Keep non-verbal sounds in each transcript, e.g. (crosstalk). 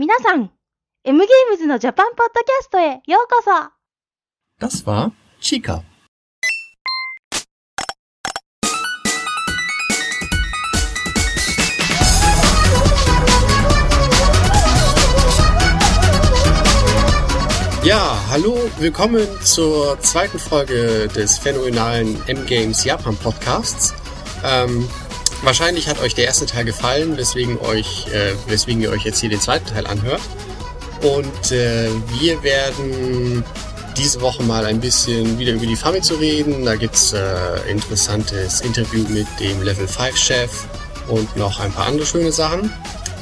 皆さん、M ゲームズのジャパンポッドキャストへようこそ Das war Chica. Ja, hallo, willkommen zur zweiten Folge des phänomenalen M-Games Japan Podcasts. Ähm, wahrscheinlich hat euch der erste Teil gefallen, weswegen, euch, äh, weswegen ihr euch jetzt hier den zweiten Teil anhört. Und äh, wir werden diese Woche mal ein bisschen wieder über die Famitsu reden. Da gibt's äh, interessantes Interview mit dem Level 5 Chef und noch ein paar andere schöne Sachen.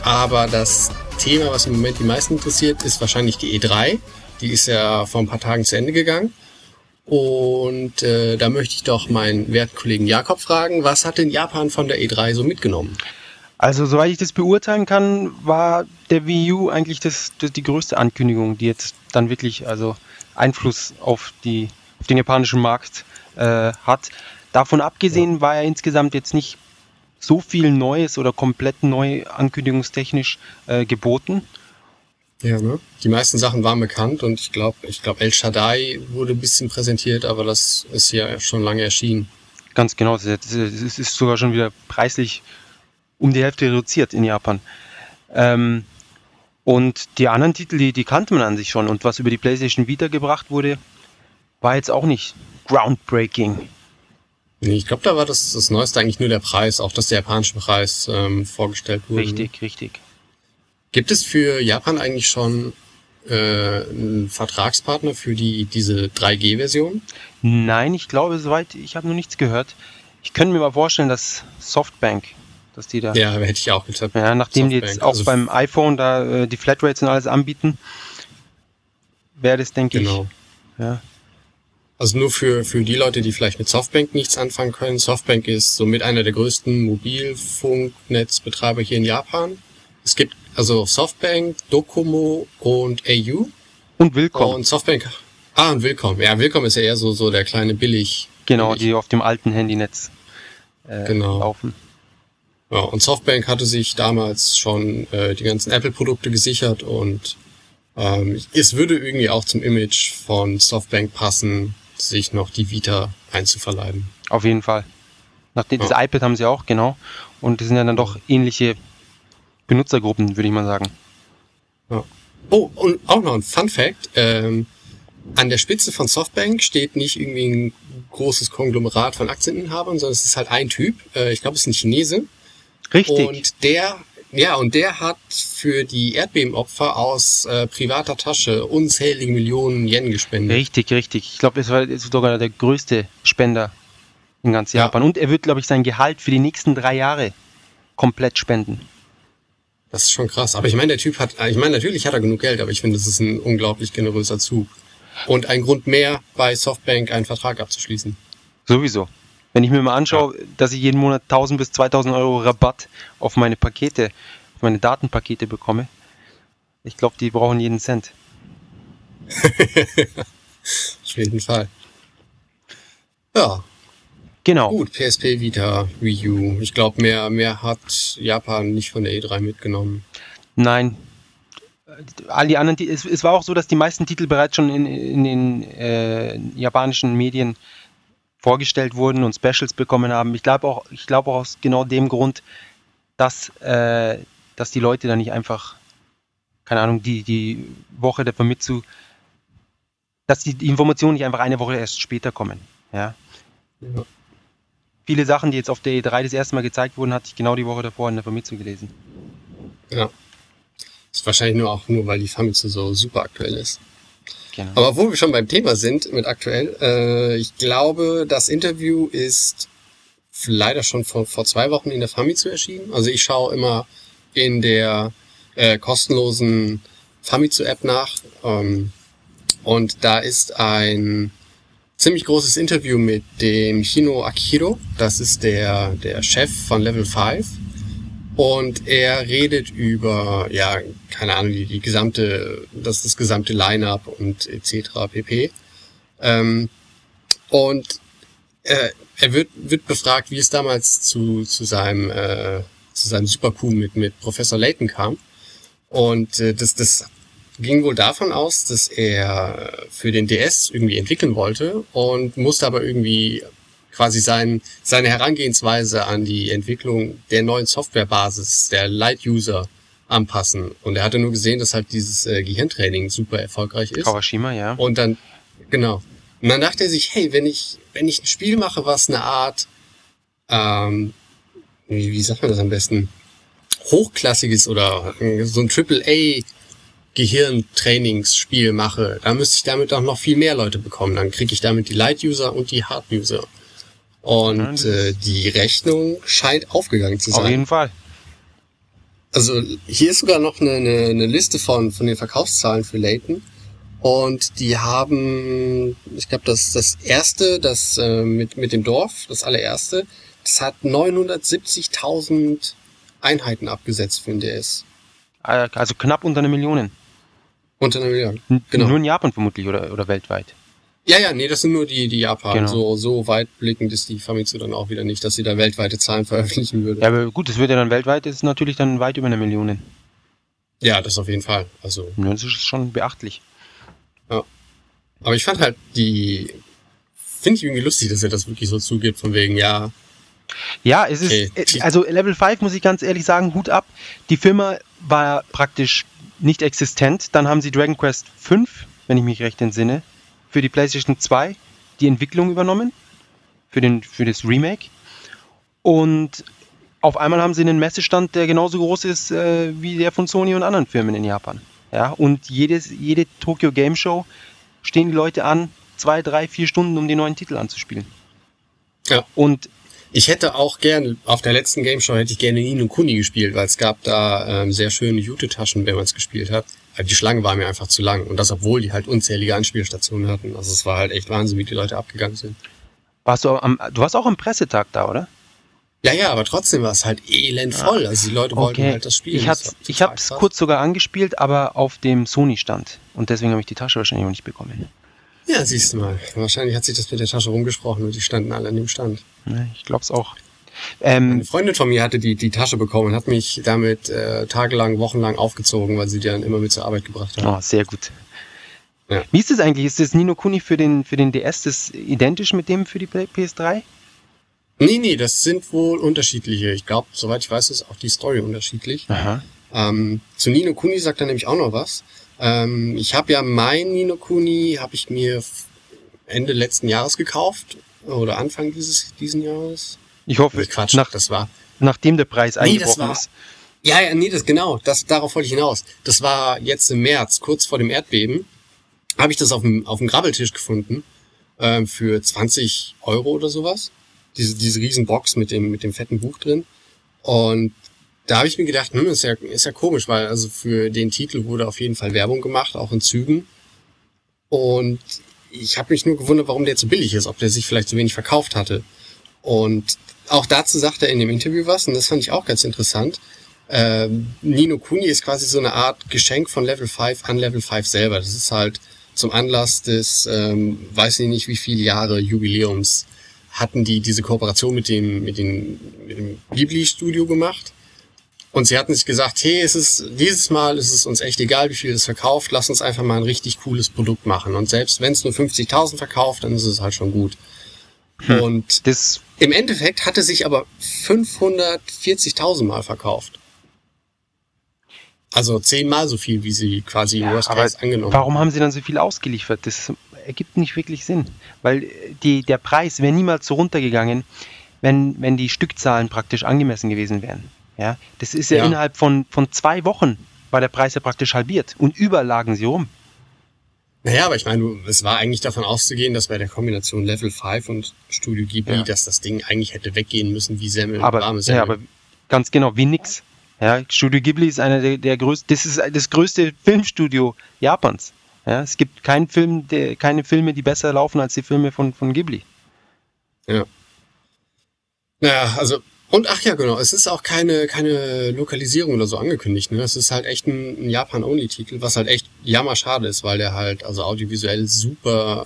Aber das Thema, was im Moment die meisten interessiert, ist wahrscheinlich die E3. Die ist ja vor ein paar Tagen zu Ende gegangen. Und äh, da möchte ich doch meinen werten Kollegen Jakob fragen, was hat denn Japan von der E3 so mitgenommen? Also, soweit ich das beurteilen kann, war der Wii U eigentlich das, das die größte Ankündigung, die jetzt dann wirklich also Einfluss auf, die, auf den japanischen Markt äh, hat. Davon abgesehen war ja insgesamt jetzt nicht so viel Neues oder komplett neu ankündigungstechnisch äh, geboten. Ja, ne? Die meisten Sachen waren bekannt und ich glaube, ich glaube, El Shaddai wurde ein bisschen präsentiert, aber das ist ja schon lange erschienen. Ganz genau, es ist- sogar schon wieder preislich um die Hälfte reduziert in Japan. Ähm, und die anderen Titel, die, die kannte man an sich schon. Und was über die PlayStation Vita gebracht wurde, war jetzt auch nicht groundbreaking. Nee, ich glaube, da war das, das Neueste eigentlich nur der Preis, auch dass der japanische Preis ähm, vorgestellt wurde. Richtig, richtig. Gibt es für Japan eigentlich schon äh, einen Vertragspartner für die diese 3G-Version? Nein, ich glaube, soweit, ich habe noch nichts gehört. Ich könnte mir mal vorstellen, dass Softbank, dass die da, ja, Ja, hätte ich auch getippt. nachdem die jetzt Softbank, auch also- beim iPhone da äh, die Flatrates und alles anbieten, wäre das, denke Genau. ich, ja, Also nur für, für die Leute, die vielleicht mit Softbank nichts anfangen können. Softbank ist somit einer der größten Mobilfunknetzbetreiber hier in Japan. Es gibt also Softbank, Docomo und AU. und willkommen. Und Softbank. Ah, und Willkommen. Ja, Willkommen ist ja eher so, so der kleine billig. Genau, billig. die auf dem alten Handynetz äh, Genau. laufen. Ja, und Softbank hatte sich damals schon äh, die ganzen Apple-Produkte gesichert und ähm, es würde irgendwie auch zum Image von Softbank passen, sich noch die Vita einzuverleiben. Auf jeden Fall. Nachdem das Ja. iPad haben sie auch, genau. Und das sind ja dann doch ähnliche Benutzergruppen, würde ich mal sagen. Oh, und auch noch ein Fun Fact. Ähm, an der Spitze von Softbank steht nicht irgendwie ein großes Konglomerat von Aktieninhabern, sondern es ist halt ein Typ. Äh, ich glaube, es ist ein Chinese. Richtig. Und der, ja, und der hat für die Erdbebenopfer aus äh, privater Tasche unzählige Millionen Yen gespendet. Richtig, richtig. Ich glaube, es war sogar der größte Spender in ganz Ja. Japan. Und er wird, glaube ich, sein Gehalt für die nächsten drei Jahre komplett spenden. Das ist schon krass. Aber ich meine, der Typ hat, ich meine, natürlich hat er genug Geld, aber ich finde, das ist ein unglaublich generöser Zug. Und ein Grund mehr, bei Softbank einen Vertrag abzuschließen. Sowieso. Wenn ich mir mal anschaue, dass ich jeden Monat 1000 bis 2000 Euro Rabatt auf meine Pakete, auf meine Datenpakete bekomme, ich glaube, die brauchen jeden Cent. (laughs) Auf jeden Fall. Ja, Genau. gut. PSP Vita, Wii U. Ich glaube, mehr, mehr hat Japan nicht von der E3 mitgenommen. Nein. All die anderen, es, es war auch so, dass die meisten Titel bereits schon in, in den äh, japanischen Medien vorgestellt wurden und Specials bekommen haben. Ich glaube auch, ich glaube auch aus genau dem Grund, dass, äh, dass die Leute da nicht einfach, keine Ahnung, die, die Woche der Famitsu, dass die, die Informationen nicht einfach eine Woche erst später kommen. Ja. Ja. Viele Sachen, die jetzt auf der E3 das erste Mal gezeigt wurden, hatte ich genau die Woche davor in der Famitsu gelesen. Ja. Ist wahrscheinlich nur auch nur, weil die Famitsu so super aktuell ist. Genau. Aber wo wir schon beim Thema sind mit aktuell, äh, ich glaube, das Interview ist leider schon vor, vor zwei Wochen in der Famitsu erschienen. Also ich schaue immer in der äh, kostenlosen Famitsu-App nach. Ähm, und da ist ein ziemlich großes Interview mit dem Hino Akihiro. Das ist der, der Chef von Level 5. Und er redet über, ja, keine Ahnung, die, die gesamte, das, das gesamte Line-up und etc. pp. Ähm, und äh, er wird, wird befragt, wie es damals zu, zu seinem, äh, zu seinem Super-Coup mit, mit Professor Layton kam. Und äh, das, das ging wohl davon aus, dass er für den DS irgendwie entwickeln wollte und musste aber irgendwie quasi sein, seine Herangehensweise an die Entwicklung der neuen Softwarebasis, der Light-User anpassen. Und er hatte nur gesehen, dass halt dieses äh, Gehirntraining super erfolgreich ist. Kawashima, ja. Und dann, genau. Und dann dachte er sich, hey, wenn ich, wenn ich ein Spiel mache, was eine Art, ähm, wie, wie sagt man das am besten, hochklassiges oder so ein Triple-A Gehirntrainingsspiel mache, dann müsste ich damit auch noch viel mehr Leute bekommen. Dann kriege ich damit die Light-User und die Hard-User. Und äh, die Rechnung scheint aufgegangen zu sein. Auf jeden Fall. Also hier ist sogar noch eine, eine, eine Liste von, von den Verkaufszahlen für Layton. Und die haben, ich glaube, das, das erste, das äh, mit, mit dem Dorf, das allererste, das hat 970.000 Einheiten abgesetzt für den DS. Äh, Also knapp unter eine Million. Unter einer Million. N- Genau. Nur in Japan vermutlich oder, oder weltweit. Ja, ja, nee, das sind nur die, die Japan. Genau. So, so weitblickend ist die Famitsu dann auch wieder nicht, dass sie da weltweite Zahlen (laughs) veröffentlichen würde. Ja, aber gut, das wird ja dann weltweit, das ist natürlich dann weit über eine Million. ja, das auf jeden Fall. Also Ja, Das ist schon beachtlich. Aber ich fand halt die, finde ich irgendwie lustig, dass er das wirklich so zugibt, von wegen, ja, Ja, es ist, Okay. äh, also Level 5 muss ich ganz ehrlich sagen, Hut ab. Die Firma war praktisch nicht existent. Dann haben sie Dragon Quest 5, wenn ich mich recht entsinne, für die PlayStation 2 die Entwicklung übernommen. Für, den, für das Remake. Und auf einmal haben sie einen Messestand, der genauso groß ist äh, wie der von Sony und anderen Firmen in Japan. Ja, und jedes, jede Tokyo Game Show stehen die Leute an, zwei, drei, vier Stunden, um die neuen Titel anzuspielen. Ja. Und Ich hätte auch gern, auf der letzten Game Show hätte ich gerne Nino Kuni gespielt, weil es gab da ähm, sehr schöne Jute-Taschen, wenn man es gespielt hat. Aber die Schlange war mir einfach zu lang. Und das, obwohl die halt unzählige Anspielstationen hatten. Also es war halt echt Wahnsinn, wie die Leute abgegangen sind. Warst du am, du warst auch am Pressetag da, oder? Ja, ja, aber trotzdem war es halt elend voll. Also die Leute wollten halt das Spiel. Ich, hab's, ich hab's krass. kurz sogar angespielt, aber auf dem Sony-Stand. Und deswegen habe ich die Tasche wahrscheinlich noch nicht bekommen. Ja, siehst du mal. Wahrscheinlich hat sich das mit der Tasche rumgesprochen und die standen alle an dem Stand. Ne, ich glaub's auch. Ähm, Eine Freundin von mir hatte die, die Tasche bekommen und hat mich damit äh, tagelang, wochenlang aufgezogen, weil sie die dann immer mit zur Arbeit gebracht hat. oh, sehr gut. Ja. Wie ist das eigentlich? Ist das Nino Kuni für den, für den DS das identisch mit dem für die Play- PS3? Nee, nee, das sind wohl unterschiedliche. Ich glaube, soweit ich weiß, ist auch die Story unterschiedlich. Aha. Ähm, zu Nino Kuni sagt er nämlich auch noch was. Ähm, ich habe ja mein Nino Kuni, habe ich mir Ende letzten Jahres gekauft. Oder Anfang dieses diesen Jahres. Ich hoffe, Nee, Quatsch, nach, das war. nachdem der Preis Nee, das eingebrochen war- ist. Ja, ja, nee, das genau. Das, darauf wollte ich hinaus. Das war jetzt im März, kurz vor dem Erdbeben. Habe ich das auf dem, auf dem Grabbeltisch gefunden. Ähm, für 20 Euro oder sowas. Diese, diese riesen Box mit dem, mit dem fetten Buch drin. Und da habe ich mir gedacht, hm, ist ja, ist ja komisch, weil also für den Titel wurde auf jeden Fall Werbung gemacht, auch in Zügen. Und ich habe mich nur gewundert, warum der zu billig ist, ob der sich vielleicht zu wenig verkauft hatte. Und auch dazu sagt er in dem Interview was, und das fand ich auch ganz interessant. Ähm, Nino Kuni ist quasi so eine Art Geschenk von Level 5 an Level 5 selber. Das ist halt zum Anlass des, ähm, weiß ich nicht wie viele Jahre Jubiläums, hatten die diese Kooperation mit dem, mit dem, mit dem Ghibli-Studio gemacht. Und sie hatten sich gesagt, hey, es ist, dieses Mal ist es uns echt egal, wie viel es verkauft, lass uns einfach mal ein richtig cooles Produkt machen. Und selbst wenn es nur 50.000 verkauft, dann ist es halt schon gut. Und Das, im Endeffekt hatte sich aber 540.000 Mal verkauft. Also zehnmal so viel, wie sie quasi Ja, Worst Case angenommen warum haben sie dann so viel ausgeliefert? Das ergibt nicht wirklich Sinn. Weil äh, die, der Preis wäre niemals so runtergegangen, wenn, wenn die Stückzahlen praktisch angemessen gewesen wären. Ja, das ist ja, Ja. innerhalb von, von zwei Wochen war der Preis ja praktisch halbiert und überall lagen sie rum. Naja, aber ich meine, es war eigentlich davon auszugehen, dass bei der Kombination Level 5 und Studio Ghibli, Ja. dass das Ding eigentlich hätte weggehen müssen wie Semmel, Aber, warme Semmel. ja, aber ganz genau, wie nix. Ja, Studio Ghibli ist einer der, der größten, das ist das größte Filmstudio Japans. Ja, es gibt keinen Film, der, keine Filme, die besser laufen als die Filme von, von Ghibli. Naja, also, und ach ja, genau, es ist auch keine, keine Lokalisierung oder so angekündigt, ne? Es ist halt echt ein, ein Japan-Only-Titel, was halt echt jammerschade ist, weil der halt, also audiovisuell super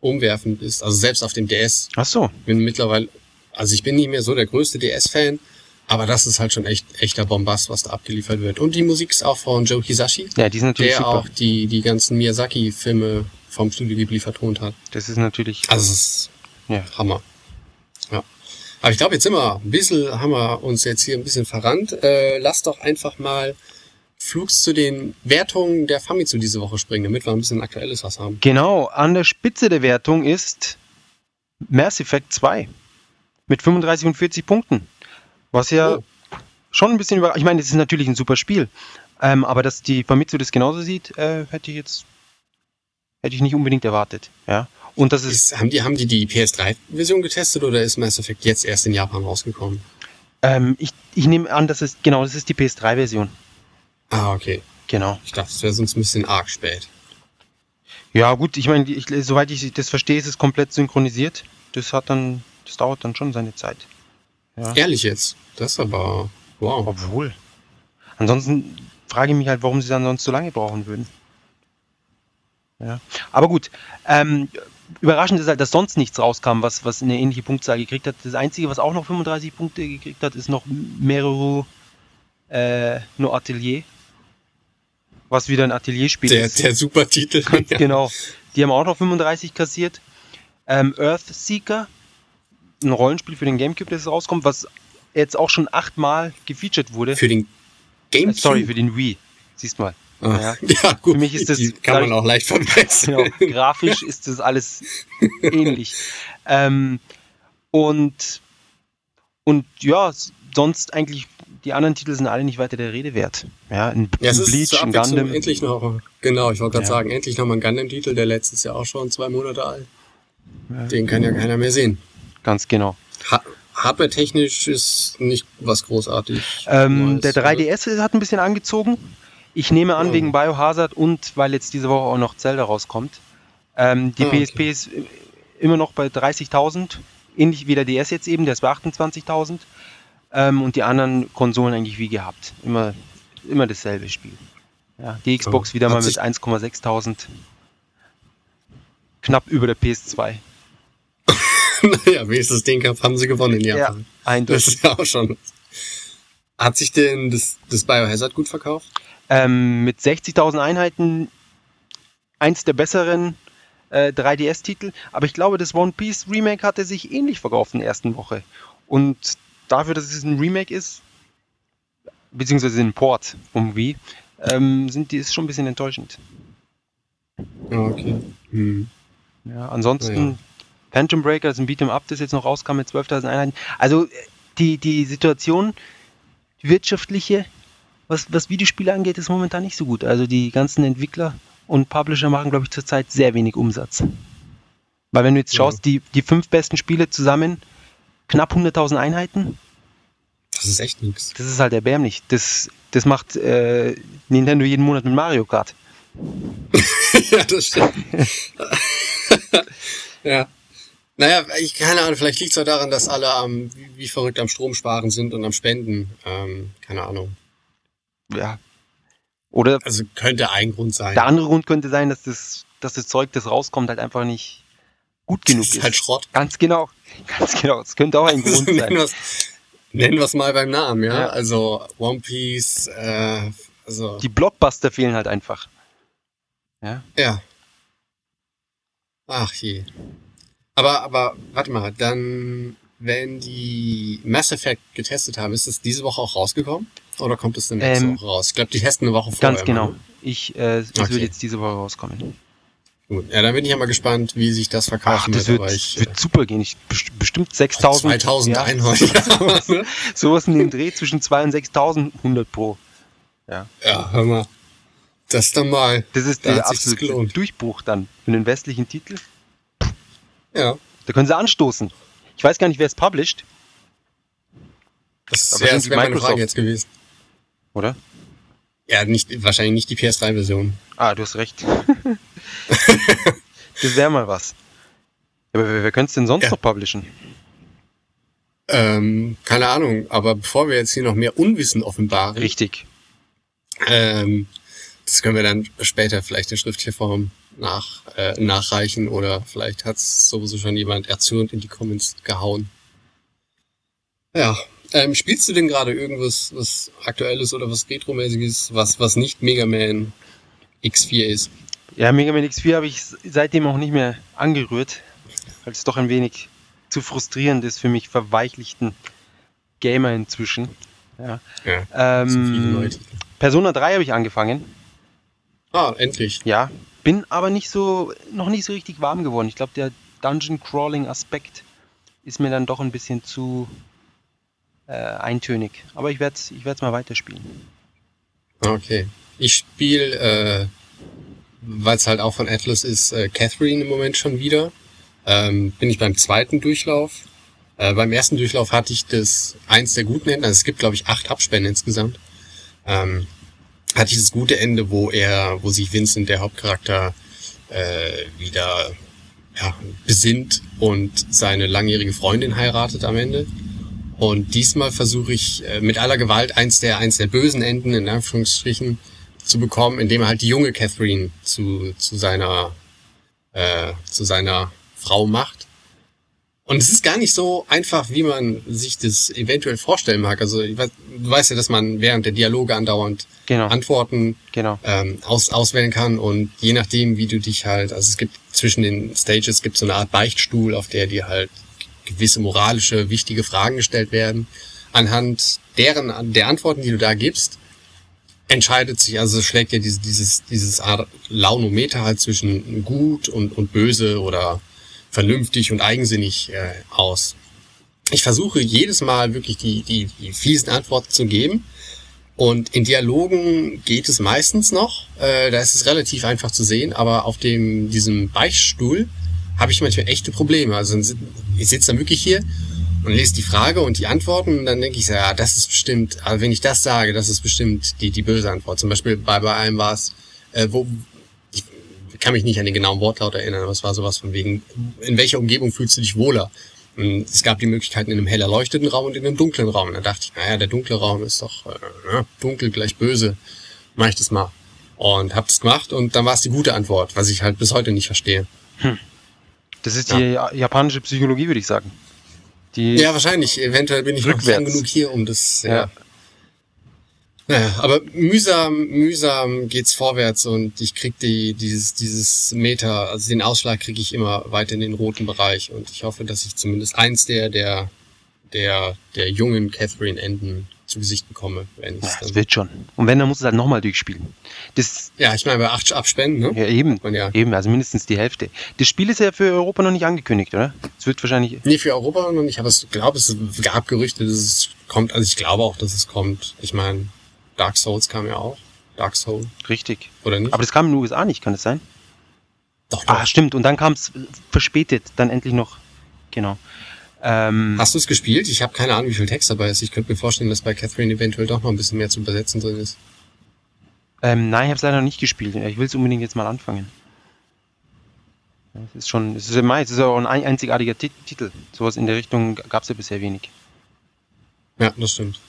umwerfend ist. Also selbst auf dem DS Ach so. bin mittlerweile, also ich bin nicht mehr so der größte DS-Fan, Aber das ist halt schon echt echter Bombast, was da abgeliefert wird. Und die Musik ist auch von Joe Hisashi, Ja, die sind natürlich der super. auch die, die ganzen Miyazaki-Filme vom Studio Ghibli vertont hat. Das ist natürlich. Also es ist ja. Hammer. Aber ich glaube, jetzt sind wir ein bisschen, haben wir uns jetzt hier ein bisschen verrannt. Äh, lass doch einfach mal flugs zu den Wertungen der Famitsu diese Woche springen, damit wir ein bisschen aktuelles was haben. Genau, an der Spitze der Wertung ist Mass Effect 2 mit 35 und 40 Punkten. Was ja Oh. schon ein bisschen über. Ich meine, es ist natürlich ein super Spiel. Ähm, aber dass die Famitsu das genauso sieht, äh, hätte ich jetzt hätte ich nicht unbedingt erwartet. Ja. Und das ist, Ist, haben die, haben die die PS3-Version getestet oder ist Mass Effect jetzt erst in Japan rausgekommen? ähm, ich, ich nehme an, dass es genau, das ist die PS3-Version. Ah, okay. Genau. Ich dachte, es wäre sonst ein bisschen arg spät. Ja, gut, ich meine, soweit ich das verstehe, ist es komplett synchronisiert. Das hat dann, das dauert dann schon seine Zeit. Ja. Ehrlich jetzt. Das ist aber, wow. Obwohl. Ansonsten frage ich mich halt, warum sie dann sonst so lange brauchen würden. Ja. Aber gut. Ähm, überraschend ist halt, dass sonst nichts rauskam, was, was eine ähnliche Punktzahl gekriegt hat. Das Einzige, was auch noch 35 Punkte gekriegt hat, ist noch Meru äh, no Atelier. Was wieder ein Atelierspiel Der, ist. der super Titel. (laughs) Genau. Die haben auch noch 35 kassiert. Ähm, Earthseeker, ein Rollenspiel für den Gamecube, das rauskommt, was jetzt auch schon achtmal gefeatured wurde. Für den Äh, Gamecube. Sorry, für den Wii. Siehst mal. Ah, ja. (laughs) ja. gut. Für mich ist das- die kann man auch leicht verwechseln. Genau. Grafisch ist das alles (laughs) ähnlich. Ähm, und, und ja, sonst eigentlich, die anderen Titel sind alle nicht weiter der Rede wert. Ja, ein, Ja, es ein Bleach, ein Gundam. endlich noch, genau, ich wollte gerade Ja. sagen, endlich noch mal ein Gundam-Titel, der letztes Jahr auch schon zwei Monate alt. Den kann ja keiner mehr sehen. Ganz genau. Ha Hardware-technisch ist nicht was großartig. Ähm, der oder? 3DS hat ein bisschen angezogen. Ich nehme an, Oh. wegen Biohazard und weil jetzt diese Woche auch noch Zelda rauskommt. Ähm, die Ah, okay. PSP ist immer noch bei 30.000, ähnlich wie der DS jetzt eben, der ist bei 28.000. Ähm, und die anderen Konsolen eigentlich wie gehabt. Immer, immer dasselbe Spiel. Ja, die Xbox Oh. wieder mal mit sich- 1,6.000. Knapp über der PS2. naja, (laughs) wenigstens den Kampf haben sie gewonnen in Japan. Das eindeutig. ist ja auch schon. Hat sich denn das, das Biohazard gut verkauft? Ähm, mit 60.000 Einheiten eins der besseren äh, 3DS-Titel. Aber ich glaube, das One Piece Remake hatte sich ähnlich verkauft in der ersten Woche. Und dafür, dass es ein Remake ist, beziehungsweise ein Port um Wii, ähm, sind die ist schon ein bisschen enttäuschend. Ja, okay. Hm. Ja, ansonsten Ja. Phantom Breaker, das ist ein Beat'em Up, das jetzt noch rauskam mit 12.000 Einheiten. Also äh, die, die Situation, die wirtschaftliche, was, was Videospiele angeht, ist momentan nicht so gut. Also die ganzen Entwickler und Publisher machen, glaube ich, zurzeit sehr wenig Umsatz. Weil wenn du jetzt Ja. schaust, die, die fünf besten Spiele zusammen, knapp 100.000 Einheiten, Das ist echt nix. das ist halt erbärmlich. Das, das macht äh, Nintendo jeden Monat mit Mario Kart. (laughs) ja, das stimmt. (laughs) ja. Naja, ich keine Ahnung, vielleicht liegt es auch daran, dass alle am, wie, wie verrückt am Strom sparen sind und am Spenden. Ähm, keine Ahnung. Ja. Oder Also könnte ein Grund sein. Der andere Grund könnte sein, dass das, dass das Zeug, das rauskommt, halt einfach nicht gut genug das ist. ist halt Schrott. Ganz genau. (laughs) Ganz genau. Das könnte auch ein (laughs) Grund nennen sein. wir's- nennen wir es mal beim Namen, ja? Ja. Also One Piece, äh, also Die Blockbuster fehlen halt einfach. Ja. ja. Ach je. Aber, aber, warte mal, dann, wenn die Mass Effect getestet haben, ist das diese Woche auch rausgekommen? Oder kommt es dann nächste Ähm, raus? Ich glaube, die testen eine Woche vorher. Ganz genau. immer. Ich, äh, es Okay. wird jetzt diese Woche rauskommen. Gut. Ja, dann bin ich ja mal gespannt, wie sich das Ach, verkaufen das wird, aber ich, wird super gehen. Ich, best- bestimmt 6000. 2000 ja, Einheiten. (laughs) sowas, sowas in den Dreh zwischen 2 und 6000, 100 pro. ja, hör mal. Das dann mal. Das ist Da der das absolute. Durchbruch dann für den westlichen Titel. Ja. Da können sie anstoßen. Ich weiß gar nicht, wer es published, Das wäre das wär meine Microsoft? Frage jetzt gewesen. Oder? Ja, nicht, wahrscheinlich nicht die PS3-Version. Ah, du hast recht. (laughs) das wäre mal was. Aber wer, wer könnte es denn sonst Ja. noch publishen? Ähm, keine Ahnung, aber bevor wir jetzt hier noch mehr Unwissen offenbaren, Richtig. ähm, das können wir dann später vielleicht in schriftlicher Form nach, äh, nachreichen oder vielleicht hat es sowieso schon jemand erzürnt in die Comments gehauen. Ja, Ähm, spielst du denn gerade irgendwas was Aktuelles oder was Retromäßiges, was, was nicht Mega Man X4 ist? Ja, Mega Man X4 habe ich seitdem auch nicht mehr angerührt, weil es doch ein wenig zu frustrierend ist für mich verweichlichten Gamer inzwischen. Ja. Ja, Ähm. Persona 3 habe ich angefangen. Ah, endlich. Ja, bin aber nicht so, noch nicht so richtig warm geworden. Ich glaube, der Dungeon Crawling Aspekt ist mir dann doch ein bisschen zu äh, eintönig. Aber ich werde es ich werd's mal weiterspielen. Okay. Ich spiele, äh, weil es halt auch von Atlas ist, äh, Catherine im Moment schon wieder. Ähm, bin ich beim zweiten Durchlauf. Äh, beim ersten Durchlauf hatte ich das eins der guten Enden. Also es gibt, glaube ich, acht Abspende insgesamt. Ähm, hatte ich das gute Ende, wo er, wo sich Vincent, der Hauptcharakter, äh, wieder ja, besinnt und seine langjährige Freundin heiratet am Ende. Und diesmal versuche ich äh, mit aller Gewalt eins der, eins der bösen Enden, in Anführungsstrichen, zu bekommen, indem er halt die junge Catherine zu, zu seiner, äh, zu seiner Frau macht. Und es ist gar nicht so einfach, wie man sich das eventuell vorstellen mag. Also ich weiß, du weißt ja, dass man während der Dialoge andauernd Genau, Antworten genau. ähm, aus, auswählen kann und je nachdem, wie du dich halt, also es gibt zwischen den Stages gibt so eine Art Beichtstuhl, auf der dir halt gewisse moralische, wichtige Fragen gestellt werden. Anhand deren, der Antworten, die du da gibst, entscheidet sich, also schlägt ja dieses, dieses, dieses Art Launometer halt zwischen gut und, und böse oder vernünftig und eigensinnig äh, aus. Ich versuche jedes Mal wirklich die, die, die fiesen Antworten zu geben. Und in Dialogen geht es meistens noch. Äh, da ist es relativ einfach zu sehen, aber auf dem diesem Beichtstuhl habe ich manchmal echte Probleme. Also ich sitze dann wirklich hier und lese die Frage und die Antworten und dann denke ich so, ja, das ist bestimmt, also wenn ich das sage, das ist bestimmt die, die böse Antwort. Zum Beispiel bei, bei einem war es, äh, wo, ich kann mich nicht an den genauen Wortlaut erinnern, aber es war sowas von wegen, in welcher Umgebung fühlst du dich wohler? Und es gab die Möglichkeiten in einem hell erleuchteten Raum und in einem dunklen Raum. Und dann dachte ich, naja, der dunkle Raum ist doch äh, ne, dunkel gleich böse. Mach ich das mal. Und hab das gemacht und dann war es die gute Antwort, was ich halt bis heute nicht verstehe. Das ist die ja- japanische Psychologie, würde ich sagen. Die, Ja, wahrscheinlich. Eventuell bin ich noch Rückwärts. lang genug hier, um das. Ja. Ja. Naja, aber mühsam, mühsam geht's vorwärts und ich krieg die, dieses, dieses Meter, also den Ausschlag kriege ich immer weiter in den roten Bereich und ich hoffe, dass ich zumindest eins der, der, der, der jungen Catherine Enden zu Gesicht bekomme, wenn Ja, es das wird schon. Und wenn, dann musst du es halt nochmal durchspielen. Das, Ja, ich meine, bei acht Abspenden, ne? ja, eben, ja. eben, also mindestens die Hälfte. Das Spiel ist ja für Europa noch nicht angekündigt, oder? Es wird wahrscheinlich, Nee, für Europa noch nicht, aber ich glaube, es gab Gerüchte, dass es kommt. Also ich glaube auch, dass es kommt. Ich meine, Dark Souls kam ja auch. Dark Soul, richtig. oder nicht? Aber das kam in den USA nicht, kann das sein? doch, doch. Ah, stimmt. Und dann kam es verspätet, dann endlich noch. Genau. Ähm, Hast du es gespielt? Ich habe keine Ahnung, wie viel Text dabei ist. Ich könnte mir vorstellen, dass bei Catherine eventuell doch noch ein bisschen mehr zu übersetzen drin ist. ähm, nein, ich habe es leider noch nicht gespielt. Ich will es unbedingt jetzt mal anfangen. Es ist schon, es ist, ja- es ist auch ein ein- einzigartiger Ti- Titel. Sowas in der Richtung gab es ja bisher wenig. Ja, das stimmt.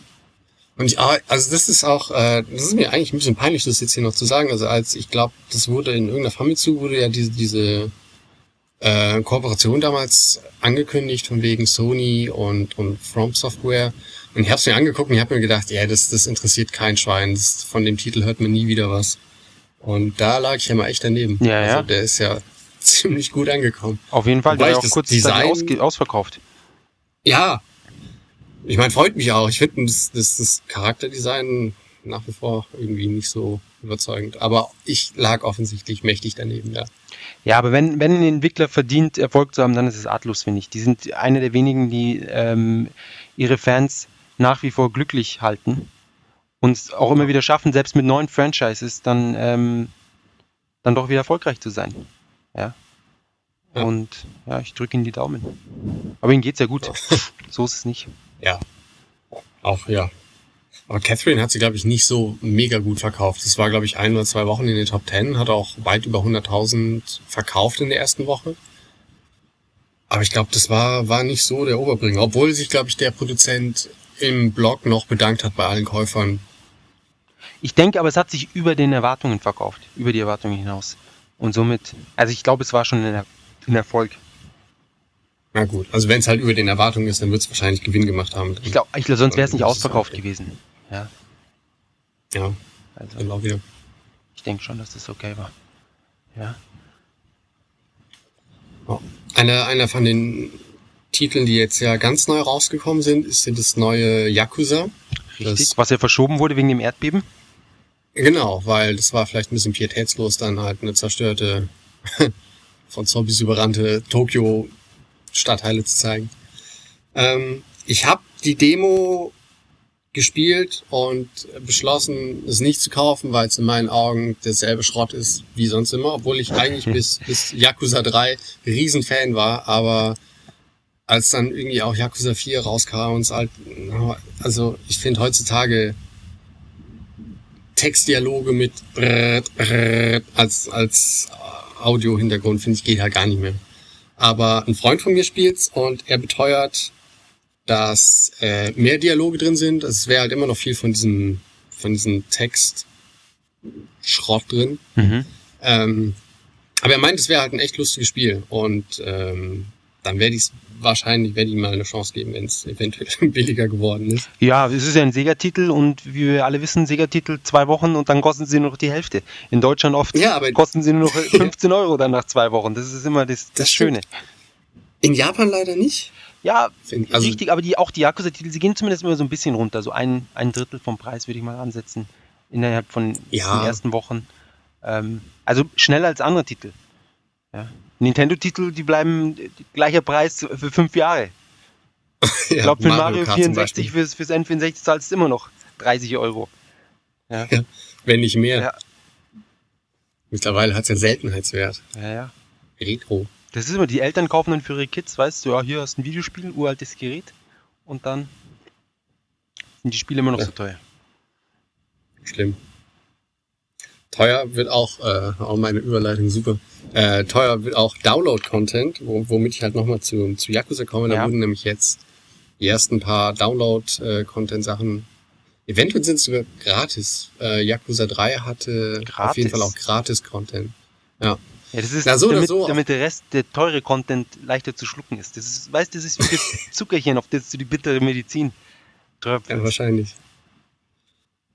Und ich, ah, also das ist auch, äh, das ist mir eigentlich ein bisschen peinlich, das jetzt hier noch zu sagen. Also als ich glaube, das wurde in irgendeiner Famitsu wurde ja diese diese äh, Kooperation damals angekündigt von wegen Sony und und From Software. Und ich habe es mir angeguckt und ich habe mir gedacht, ja, das das interessiert kein Schwein. Das, von dem Titel hört man nie wieder was. Und da lag ich ja mal echt daneben. Ja, ja. also der ist ja (laughs) ziemlich gut angekommen. Auf jeden Fall, Wobei der war auch kurz Design- ausverkauft. Ja. Ich meine, freut mich auch. Ich finde das, das, das Charakterdesign nach wie vor irgendwie nicht so überzeugend. Aber ich lag offensichtlich mächtig daneben, ja. Ja, aber wenn, wenn ein Entwickler verdient, Erfolg zu haben, dann ist es Atlus, finde ich. Die sind eine der wenigen, die ähm, ihre Fans nach wie vor glücklich halten und es auch immer wieder schaffen, selbst mit neuen Franchises dann, ähm, dann doch wieder erfolgreich zu sein. Ja. Ja. Und ja, ich drücke Ihnen die Daumen. Aber Ihnen geht's ja gut. So ist es nicht. Ja. Auch, ja. Aber Catherine hat sie, glaube ich, nicht so mega gut verkauft. Es war, glaube ich, ein oder zwei Wochen in den Top Ten, hat auch weit über 100.000 verkauft in der ersten Woche. Aber ich glaube, das war, war nicht so der Oberbringer. Obwohl sich, glaube ich, der Produzent im Blog noch bedankt hat bei allen Käufern. Ich denke aber, es hat sich über den Erwartungen verkauft, über die Erwartungen hinaus. Und somit, also ich glaube, es war schon ein, ein Erfolg. Na gut, also wenn es halt über den Erwartungen ist, dann wird es wahrscheinlich Gewinn gemacht haben. Ich glaube, ich glaub, sonst wäre es nicht Das ausverkauft okay. gewesen. Ja, Ja, also auch wieder. ich denke schon, dass das okay war. Ja. Ja. Einer, einer von den Titeln, die jetzt ja ganz neu rausgekommen sind, ist ja das neue Yakuza. Richtig. Das- Was ja verschoben wurde wegen dem Erdbeben. Genau, weil das war vielleicht ein bisschen pietätslos, dann halt eine zerstörte, (laughs) von Zombies überrannte Tokio-Stadtteile zu zeigen. Ähm, ich habe die Demo gespielt und beschlossen, es nicht zu kaufen, weil es in meinen Augen derselbe Schrott ist wie sonst immer, obwohl ich eigentlich (laughs) bis, bis Yakuza 3 Riesenfan war, aber als dann irgendwie auch Yakuza 4 rauskam und es halt, also ich finde heutzutage Textdialoge mit als, als Audio-Hintergrund, finde ich, geht halt gar nicht mehr. Aber ein Freund von mir spielt's und er beteuert, dass äh, mehr Dialoge drin sind. Es wäre halt immer noch viel von diesem, von diesem Text Schrott drin. Mhm. Ähm, aber er meint, es wäre halt ein echt lustiges Spiel und ähm, dann werde ich es wahrscheinlich, werde ich mal eine Chance geben, wenn es eventuell (laughs) billiger geworden ist. Ja, es ist ja ein Sega-Titel und wie wir alle wissen, Sega-Titel zwei Wochen und dann kosten sie nur noch die Hälfte. In Deutschland oft Ja, aber kosten sie nur noch (laughs) 15 Euro dann nach zwei Wochen. Das ist immer das, das, Das Schöne. in Japan leider nicht. Ja, Find- also- richtig, aber die, auch die Yakuza-Titel, sie gehen zumindest immer so ein bisschen runter. So ein, ein Drittel vom Preis würde ich mal ansetzen. Innerhalb von Ja. den ersten Wochen. Ähm, also schneller als andere Titel. Ja. Nintendo-Titel, die bleiben äh, gleicher Preis für fünf Jahre. (laughs) Ich glaube, für Mario, zum 64 Beispiel. fürs, fürs N64 zahlst du immer noch 30 Euro. Ja, Wenn nicht mehr. Ja. Mittlerweile hat's ja Seltenheitswert. ja, ja. Retro. Das ist immer, die Eltern kaufen dann für ihre Kids, weißt du, ja, hier hast du ein Videospiel, uraltes Gerät und dann sind die Spiele immer noch Ja. so teuer. Schlimm. Teuer wird auch, äh, auch meine Überleitung super. Äh, teuer wird auch Download-Content, wo, womit ich halt nochmal zu, zu Yakuza komme. Da Ja. wurden nämlich jetzt die ersten paar Download-Content-Sachen. Eventuell sind es sogar gratis. Äh, Yakuza 3 hatte auf Gratis? jeden Fall auch gratis-Content. Ja. Ja, das ist, Na, so damit, so. damit der Rest, der teure Content leichter zu schlucken ist. Das ist, weißt du, das ist wie das (laughs) Zuckerchen, auf das du die bittere Medizin Ja, tröpfelst. wahrscheinlich.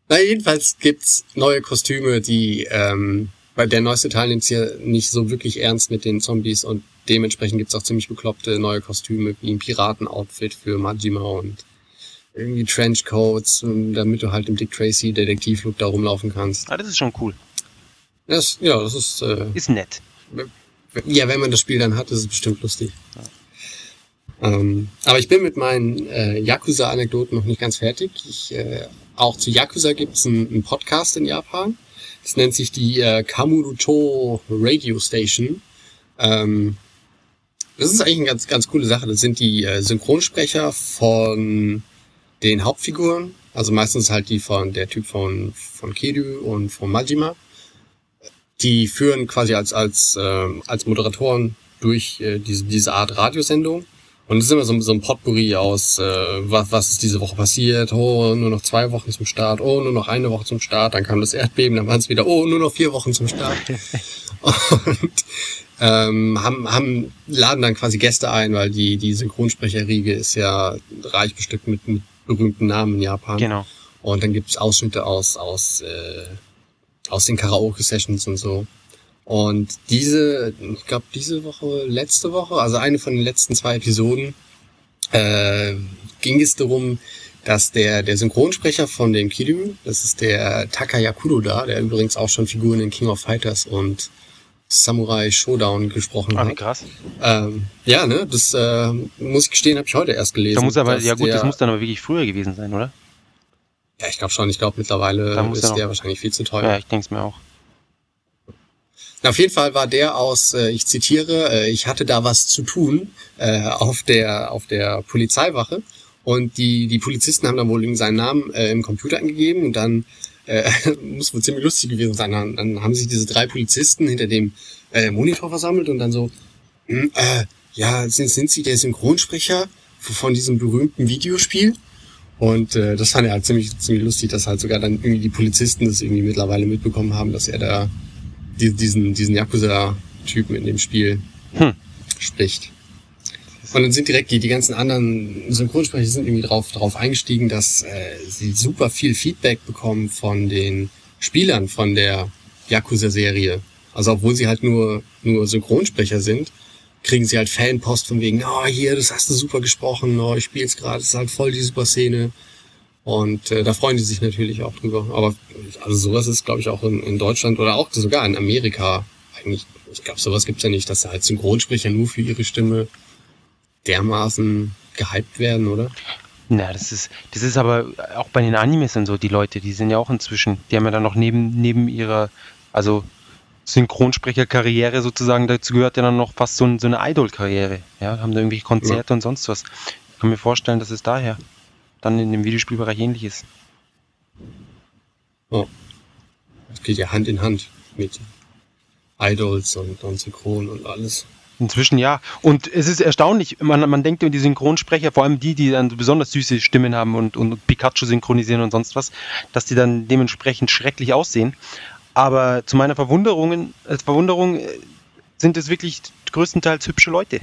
Na, jedenfalls gibt's neue Kostüme, die, ähm, weil der neueste Teil nimmt's ja nicht so wirklich ernst mit den Zombies und dementsprechend gibt's auch ziemlich bekloppte neue Kostüme, wie ein Piratenoutfit für Majima und irgendwie Trenchcoats, damit du halt im Dick Tracy Detektivlook da rumlaufen kannst. Ah, das ist schon cool. Das, ja, das ist, äh, Ist nett. ja, wenn man das Spiel dann hat, ist es bestimmt lustig. Ähm, aber ich bin mit meinen äh, Yakuza-Anekdoten noch nicht ganz fertig. Ich, äh, auch zu Yakuza gibt's einen, einen Podcast in Japan. Das nennt sich die äh, Kamurocho Radio Station. Ähm, das ist eigentlich eine ganz, ganz coole Sache. Das sind die äh, Synchronsprecher von den Hauptfiguren. Also meistens halt die von der Typ von, von Kiryu und von Majima die führen quasi als als ähm, als Moderatoren durch äh, diese diese Art Radiosendung. Und es ist immer so, so ein Potpourri aus äh, was was ist diese Woche passiert? Oh nur noch zwei Wochen zum Start. Oh nur noch eine Woche zum Start. Dann kam das Erdbeben dann waren es wieder. Oh nur noch vier Wochen zum Start. (laughs) Und ähm, haben haben laden dann quasi Gäste ein weil die die Synchronsprecherriege ist ja reich bestückt mit, mit berühmten Namen in Japan. Genau. und dann gibt's Ausschnitte aus, aus, äh, aus den Karaoke-Sessions und so. Und diese, ich glaube, diese Woche, letzte Woche, also eine von den letzten zwei Episoden, äh, ging es darum, dass der, der Synchronsprecher von dem Kiryu, das ist der Takaya Kuroda, der übrigens auch schon Figuren in King of Fighters und Samurai Showdown gesprochen Ah, hat. krass. Ähm, ja, ne, das äh, muss ich gestehen, habe ich heute erst gelesen. Da muss aber, ja gut, der, das muss dann aber wirklich früher gewesen sein, oder? Ja, ich glaube schon. Ich glaube mittlerweile ist er noch- der wahrscheinlich viel zu teuer. Ja, ich denke es mir auch. Na, Auf jeden Fall war der aus, äh, ich zitiere, äh, ich hatte da was zu tun äh, auf der auf der Polizeiwache und die die Polizisten haben dann wohl seinen Namen äh, im Computer eingegeben und dann äh, (laughs) muss wohl ziemlich lustig gewesen sein. Dann, dann haben sich diese drei Polizisten hinter dem äh, Monitor versammelt und dann so, hm, äh, ja, sind, sind Sie der Synchronsprecher von diesem berühmten Videospiel? Und äh, das fand er halt ziemlich, ziemlich lustig, dass halt sogar dann irgendwie die Polizisten das irgendwie mittlerweile mitbekommen haben, dass er da die, diesen, diesen Yakuza-Typen in dem Spiel Hm. spricht. Und dann sind direkt die, die ganzen anderen Synchronsprecher sind irgendwie drauf, drauf eingestiegen, dass äh, sie super viel Feedback bekommen von den Spielern von der Yakuza-Serie. Also obwohl sie halt nur, nur Synchronsprecher sind, kriegen sie halt Fanpost von wegen, oh hier, das hast du super gesprochen, oh, ich spiel's gerade, das ist halt voll die super Szene. Und äh, da freuen die sich natürlich auch drüber. Aber also sowas ist, glaube ich, auch in, in Deutschland oder auch sogar in Amerika eigentlich, ich glaube, sowas gibt's ja nicht, dass da halt Synchronsprecher nur für ihre Stimme dermaßen gehypt werden, oder? Na, das ist, das ist aber auch bei den Animes und so, die Leute, die sind ja auch inzwischen, die haben ja dann noch neben, neben ihrer, also Synchronsprecherkarriere sozusagen, dazu gehört ja dann noch fast so, ein, so eine Idol-Karriere. Ja, haben da irgendwelche Konzerte ja. und sonst was. Ich kann mir vorstellen, dass es daher dann in dem Videospielbereich ähnlich ist. Oh. Das geht ja Hand in Hand mit Idols und, und Synchron und alles. Inzwischen ja. Und es ist erstaunlich, man, man denkt über die Synchronsprecher, vor allem die, die dann besonders süße Stimmen haben und, und Pikachu synchronisieren und sonst was, dass die dann dementsprechend schrecklich aussehen. Aber zu meiner Verwunderung, äh, Verwunderung äh, sind es wirklich größtenteils hübsche Leute.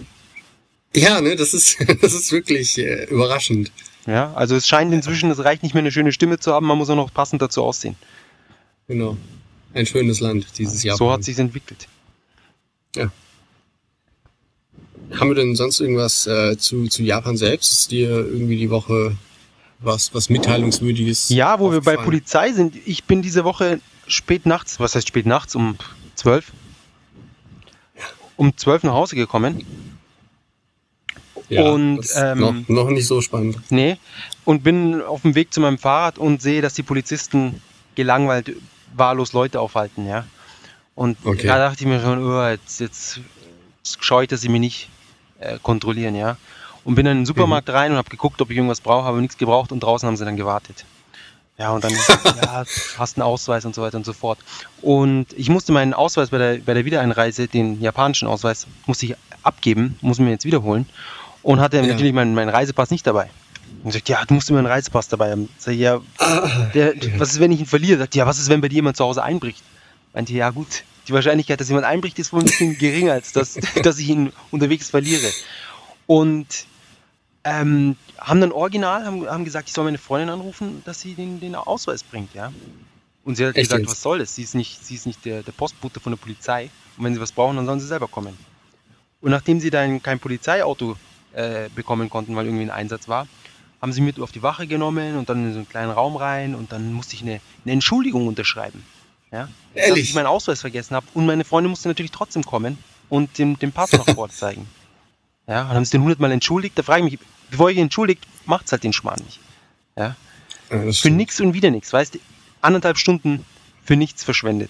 Ja, ne, das ist, (laughs) das ist wirklich äh, überraschend. Ja, also es scheint inzwischen, es reicht nicht mehr eine schöne Stimme zu haben, man muss auch noch passend dazu aussehen. Genau. Ein schönes Land, dieses Jahr. So hat sich entwickelt. Ja. Haben wir denn sonst irgendwas äh, zu, zu Japan selbst? Ist dir irgendwie die Woche was, was Mitteilungswürdiges? Ja, wo wir bei Polizei sind. Ich bin diese Woche spät nachts, was heißt spät nachts, um zwölf? Um zwölf nach Hause gekommen. Ja, und ähm, noch, noch nicht so spannend. Nee. Und bin auf dem Weg zu meinem Fahrrad und sehe, dass die Polizisten gelangweilt wahllos Leute aufhalten, ja. Und okay. da dachte ich mir schon, oh, jetzt, jetzt ich, dass sie mich nicht äh, kontrollieren, ja. Und bin dann in den Supermarkt mhm. rein und habe geguckt, ob ich irgendwas brauche, habe nichts gebraucht und draußen haben sie dann gewartet. Ja, und dann, (laughs) ja, hast einen Ausweis und so weiter und so fort. Und ich musste meinen Ausweis bei der, bei der Wiedereinreise, den japanischen Ausweis, musste ich abgeben, muss mir jetzt wiederholen. Und hatte ja. natürlich meinen, meinen Reisepass nicht dabei. Und sagt, ja, du musst immer einen Reisepass dabei haben. Sag ich, ja, der, (laughs) was ist, wenn ich ihn verliere? Sagt, ja, was ist, wenn bei dir jemand zu Hause einbricht? Meinte, ja, gut, die Wahrscheinlichkeit, dass jemand einbricht, ist wohl ein bisschen geringer, als dass, (laughs) dass ich ihn unterwegs verliere. Und ähm, haben dann original, haben, haben gesagt, ich soll meine Freundin anrufen, dass sie den, den Ausweis bringt, ja. Und sie hat Echt gesagt, jetzt? was soll das? Sie ist nicht, sie ist nicht der, der Postbote von der Polizei. Und wenn sie was brauchen, dann sollen sie selber kommen. Und nachdem sie dann kein Polizeiauto äh, bekommen konnten, weil irgendwie ein Einsatz war, haben sie mit auf die Wache genommen und dann in so einen kleinen Raum rein und dann musste ich eine, eine Entschuldigung unterschreiben. Ja? Ehrlich? Dass ich meinen Ausweis vergessen habe. Und meine Freundin musste natürlich trotzdem kommen und den, den Pass nach Bord zeigen. Ja, und haben sie den hundertmal entschuldigt. Da frage ich mich, bevor ich entschuldigt, macht es halt den Schmarrn nicht. Ja? ja für nichts und wieder nichts. Weißt du, anderthalb Stunden für nichts verschwendet.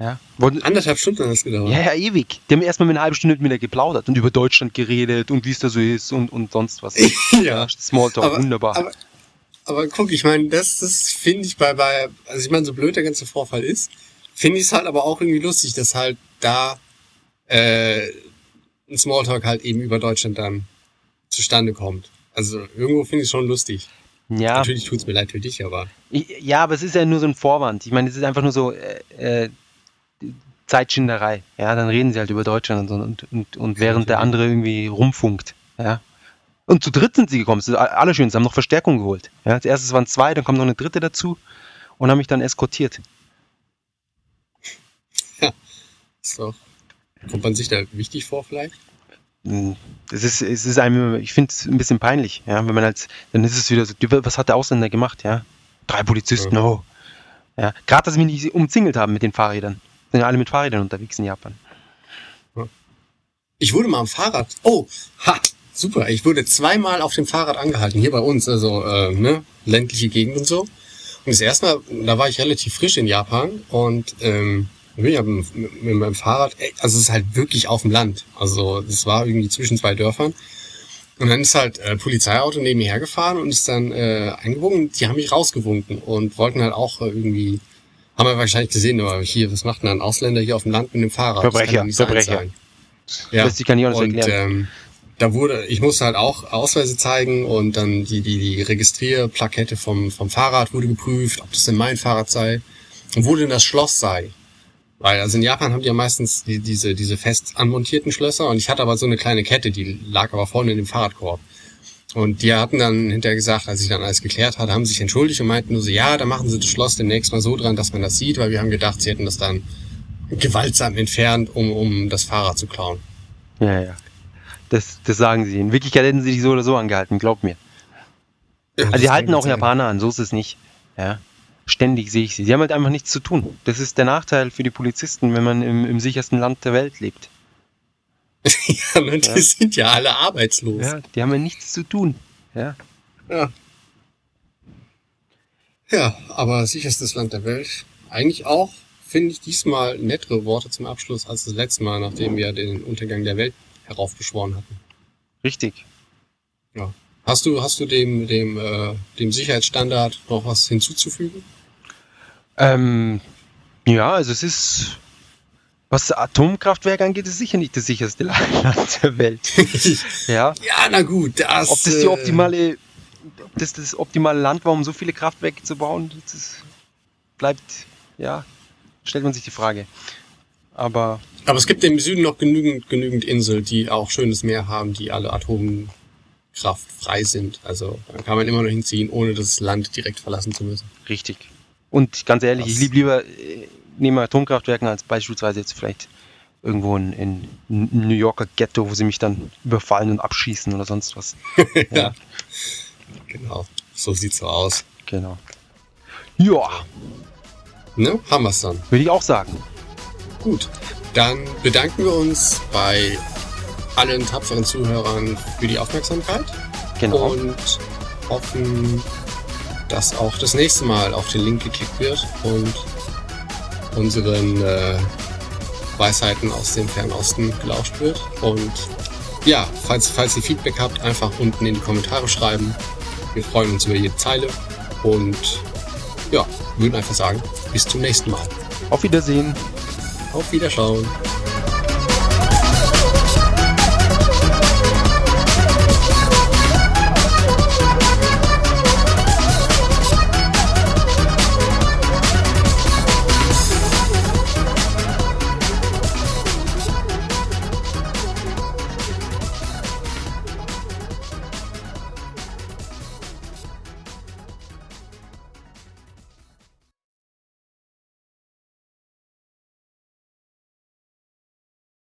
Ja. Anderthalb Stunden hat es gedauert. Ja, ja, ewig. Die haben erstmal mit einer halben Stunde mit mir geplaudert und über Deutschland geredet und wie es da so ist und, und sonst was. (laughs) ja. Smalltalk, aber, wunderbar. Aber, aber guck, ich meine, das, das finde ich bei, bei, also ich meine, so blöd der ganze Vorfall ist, finde ich es halt aber auch irgendwie lustig, dass halt da äh, ein Smalltalk halt eben über Deutschland dann zustande kommt. Also irgendwo finde ich es schon lustig. Ja. Natürlich tut es mir leid für dich, aber. Ja, aber es ist ja nur so ein Vorwand. Ich meine, es ist einfach nur so, äh, äh Zeitschinderei. Ja, dann reden sie halt über Deutschland und, und, und, und während der andere irgendwie rumfunkt. Ja. Und zu dritt sind sie gekommen. Das ist allerschönste. haben noch Verstärkung geholt. Ja, als erstes waren zwei, dann kommt noch eine dritte dazu und haben mich dann eskortiert. (laughs) Ja, so. Kommt man sich da wichtig vor vielleicht? Hm, es ist, es ist einem, ich finde es ein bisschen peinlich, ja, wenn man als, dann ist es wieder so, was hat der Ausländer gemacht, ja? Drei Polizisten, ja. oh. Ja, gerade, dass sie mich nicht umzingelt haben mit den Fahrrädern. Sind ja alle mit Fahrrädern unterwegs in Japan. Ich wurde mal am Fahrrad. Oh, ha, super. Ich wurde zweimal auf dem Fahrrad angehalten, hier bei uns, also äh, ne, ländliche Gegend und so. Und das erste Mal, da war ich relativ frisch in Japan und ähm, ich habe mit, mit meinem Fahrrad, also es ist halt wirklich auf dem Land. Also es war irgendwie zwischen zwei Dörfern. Und dann ist halt äh, Polizeiauto neben mir hergefahren und ist dann äh, eingewunken. Die haben mich rausgewunken und wollten halt auch äh, irgendwie haben wir wahrscheinlich gesehen, aber hier, was macht denn ein Ausländer hier auf dem Land mit dem Fahrrad? Verbrecher, Verbrecher. Ja, das kann ich auch nicht und, erklären. Ähm, da wurde, ich musste halt auch Ausweise zeigen und dann die, die, die Registrierplakette vom, vom Fahrrad wurde geprüft, ob das denn mein Fahrrad sei und wo denn das Schloss sei. Weil also in Japan haben die ja meistens die, diese, diese fest anmontierten Schlösser und ich hatte aber so eine kleine Kette, die lag aber vorne in dem Fahrradkorb. Und die hatten dann hinterher gesagt, als ich dann alles geklärt hatte, haben sich entschuldigt und meinten nur so, ja, da machen sie das Schloss demnächst mal so dran, dass man das sieht, weil wir haben gedacht, sie hätten das dann gewaltsam entfernt, um, um das Fahrrad zu klauen. Ja, ja. Das, das sagen sie. In Wirklichkeit hätten sie dich so oder so angehalten, glaub mir. Ja, Also kann halten auch sein. Japaner an, so ist es nicht. Ja. Ständig sehe ich sie. Sie haben halt einfach nichts zu tun. Das ist der Nachteil für die Polizisten, wenn man im, im sichersten Land der Welt lebt. (laughs) ja, die Ja. sind ja alle arbeitslos. Ja, die haben ja nichts zu tun. Ja. Ja. Ja, aber sicherstes Land der Welt. Eigentlich auch, finde ich, diesmal nettere Worte zum Abschluss als das letzte Mal, nachdem wir den Untergang der Welt heraufbeschworen hatten. Richtig. Ja. Hast du, hast du dem, dem, äh, dem Sicherheitsstandard noch was hinzuzufügen? Ähm, ja, also es ist, was Atomkraftwerke angeht, ist sicher nicht das sicherste Land (laughs) der Welt. (laughs) Ja. ja, na gut, das. Ob das die äh, optimale, ob das das optimale Land war, um so viele Kraftwerke zu bauen, das bleibt, ja, stellt man sich die Frage. Aber Aber es gibt im Süden noch genügend, genügend Inseln, die auch schönes Meer haben, die alle atomkraftfrei sind. Also da kann man immer noch hinziehen, ohne das Land direkt verlassen zu müssen. richtig. Und ganz ehrlich, Das- ich liebe lieber äh, neben Atomkraftwerken als beispielsweise jetzt vielleicht irgendwo in, in New Yorker Ghetto, wo sie mich dann überfallen und abschießen oder sonst was. (laughs) Ja, Genau, so sieht's so aus. genau. Ja, Ne? Haben wir's dann. würde ich auch sagen. Gut, dann bedanken wir uns bei allen tapferen Zuhörern für die Aufmerksamkeit Genau. und hoffen, dass auch das nächste Mal auf den Link geklickt wird und unseren äh, Weisheiten aus dem Fernosten gelauscht wird. Und ja, falls, falls ihr Feedback habt, einfach unten in die Kommentare schreiben. Wir freuen uns über jede Zeile und ja, würden einfach sagen, bis zum nächsten Mal. Auf Wiedersehen. Auf Wiederschauen.